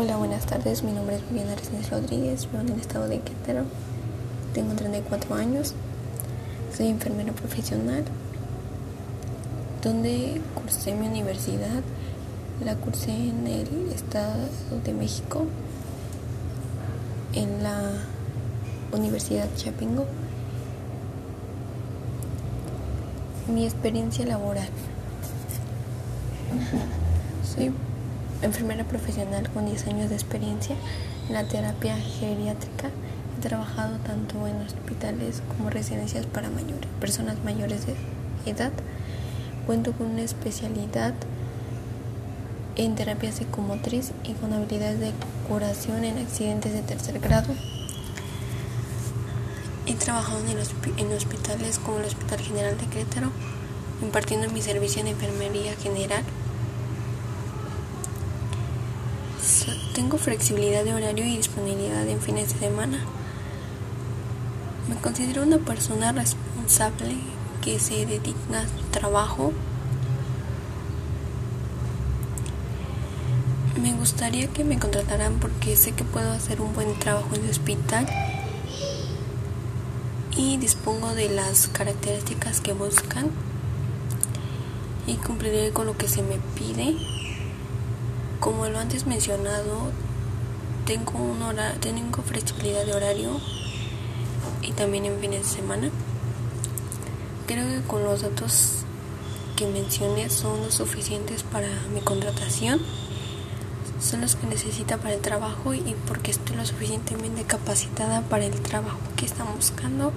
Hola, buenas tardes. Mi nombre es Viviana Resines Rodríguez, vivo en el estado de Querétaro. Tengo 34 años. Soy enfermera profesional. Donde cursé mi universidad, la cursé en el estado de México, en la Universidad Chapingo. Mi experiencia laboral. Soy enfermera profesional con 10 años de experiencia en la terapia geriátrica. He trabajado tanto en hospitales como residencias para mayores, personas mayores de edad. Cuento con una especialidad en terapia psicomotriz y con habilidades de curación en accidentes de tercer grado. He trabajado en, en hospitales como el Hospital General de Querétaro, impartiendo mi servicio en enfermería general Tengo flexibilidad de horario y disponibilidad en fines de semana. Me considero una persona responsable que se dedica a su trabajo. Me gustaría que me contrataran porque sé que puedo hacer un buen trabajo en el hospital y dispongo de las características que buscan y cumpliré con lo que se me pide. Como lo antes mencionado, tengo, un tengo flexibilidad de horario y también en fines de semana. Creo que con los datos que mencioné son los suficientes para mi contratación. Son los que necesita para el trabajo y porque estoy lo suficientemente capacitada para el trabajo que están buscando.